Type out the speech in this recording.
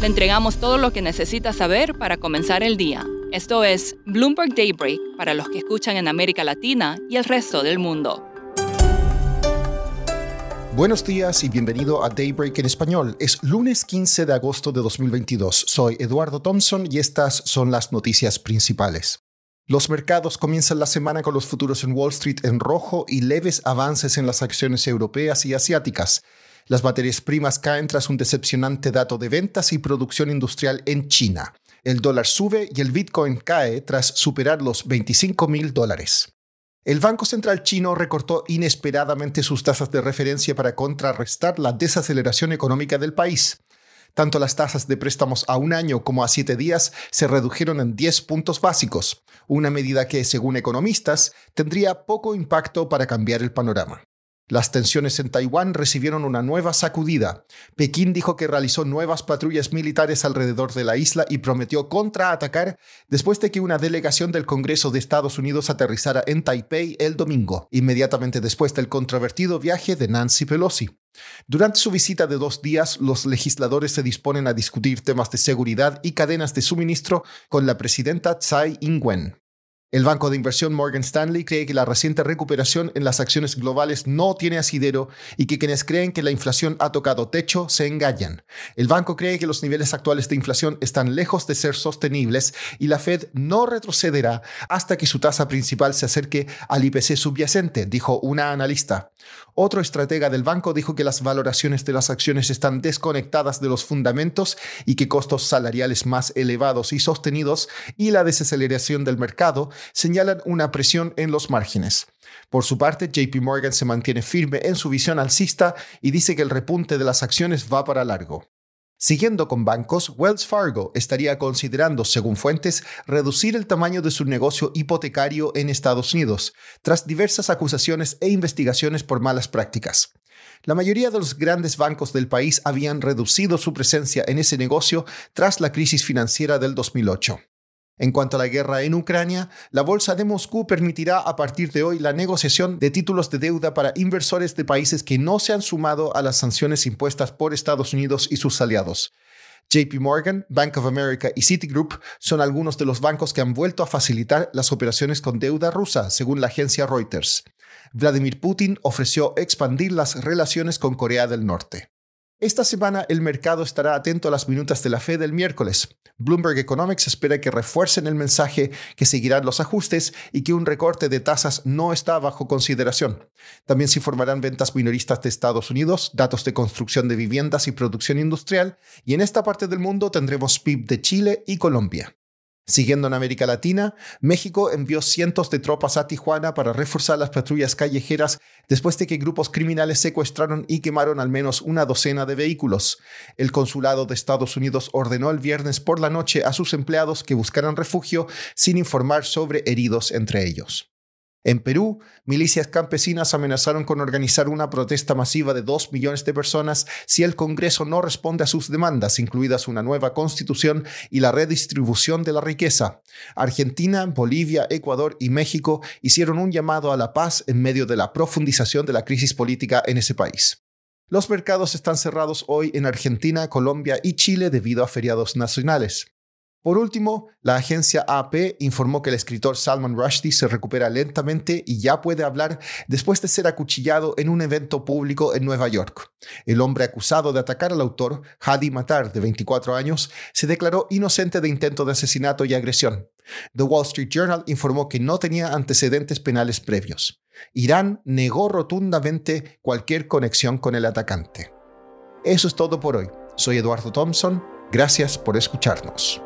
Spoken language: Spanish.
Le entregamos todo lo que necesita saber para comenzar el día. Esto es Bloomberg Daybreak para los que escuchan en América Latina y el resto del mundo. Buenos días y bienvenido a Daybreak en español. Es lunes 15 de agosto de 2022. Soy Eduardo Thompson y estas son las noticias principales. Los mercados comienzan la semana con los futuros en Wall Street en rojo y leves avances en las acciones europeas y asiáticas. Las materias primas caen tras un decepcionante dato de ventas y producción industrial en China. El dólar sube y el Bitcoin cae tras superar los 25 mil dólares. El Banco Central chino recortó inesperadamente sus tasas de referencia para contrarrestar la desaceleración económica del país. Tanto las tasas de préstamos a un año como a siete días se redujeron en 10 puntos básicos, una medida que, según economistas, tendría poco impacto para cambiar el panorama. Las tensiones en Taiwán recibieron una nueva sacudida. Pekín dijo que realizó nuevas patrullas militares alrededor de la isla y prometió contraatacar después de que una delegación del Congreso de Estados Unidos aterrizara en Taipei el domingo, inmediatamente después del controvertido viaje de Nancy Pelosi. Durante su visita de dos días, los legisladores se disponen a discutir temas de seguridad y cadenas de suministro con la presidenta Tsai Ing-wen. El banco de inversión Morgan Stanley cree que la reciente recuperación en las acciones globales no tiene asidero y que quienes creen que la inflación ha tocado techo se engañan. El banco cree que los niveles actuales de inflación están lejos de ser sostenibles y la Fed no retrocederá hasta que su tasa principal se acerque al IPC subyacente, dijo una analista. Otro estratega del banco dijo que las valoraciones de las acciones están desconectadas de los fundamentos y que costos salariales más elevados y sostenidos y la desaceleración del mercado señalan una presión en los márgenes. Por su parte, JP Morgan se mantiene firme en su visión alcista y dice que el repunte de las acciones va para largo. Siguiendo con bancos, Wells Fargo estaría considerando, según fuentes, reducir el tamaño de su negocio hipotecario en Estados Unidos, tras diversas acusaciones e investigaciones por malas prácticas. La mayoría de los grandes bancos del país habían reducido su presencia en ese negocio tras la crisis financiera del 2008. En cuanto a la guerra en Ucrania, la Bolsa de Moscú permitirá a partir de hoy la negociación de títulos de deuda para inversores de países que no se han sumado a las sanciones impuestas por Estados Unidos y sus aliados. JP Morgan, Bank of America y Citigroup son algunos de los bancos que han vuelto a facilitar las operaciones con deuda rusa, según la agencia Reuters. Vladimir Putin ofreció expandir las relaciones con Corea del Norte. Esta semana el mercado estará atento a las minutas de la Fed del miércoles. Bloomberg Economics espera que refuercen el mensaje que seguirán los ajustes y que un recorte de tasas no está bajo consideración. También se informarán ventas minoristas de Estados Unidos, datos de construcción de viviendas y producción industrial, y en esta parte del mundo tendremos PIB de Chile y Colombia. Siguiendo en América Latina, México envió cientos de tropas a Tijuana para reforzar las patrullas callejeras después de que grupos criminales secuestraron y quemaron al menos una docena de vehículos. El consulado de Estados Unidos ordenó el viernes por la noche a sus empleados que buscaran refugio sin informar sobre heridos entre ellos. En Perú, milicias campesinas amenazaron con organizar una protesta masiva de dos millones de personas si el Congreso no responde a sus demandas, incluidas una nueva constitución y la redistribución de la riqueza. Argentina, Bolivia, Ecuador y México hicieron un llamado a la paz en medio de la profundización de la crisis política en ese país. Los mercados están cerrados hoy en Argentina, Colombia y Chile debido a feriados nacionales. Por último, la agencia AP informó que el escritor Salman Rushdie se recupera lentamente y ya puede hablar después de ser acuchillado en un evento público en Nueva York. El hombre acusado de atacar al autor, Hadi Matar, de 24 años, se declaró inocente de intento de asesinato y agresión. The Wall Street Journal informó que no tenía antecedentes penales previos. Irán negó rotundamente cualquier conexión con el atacante. Eso es todo por hoy. Soy Eduardo Thompson. Gracias por escucharnos.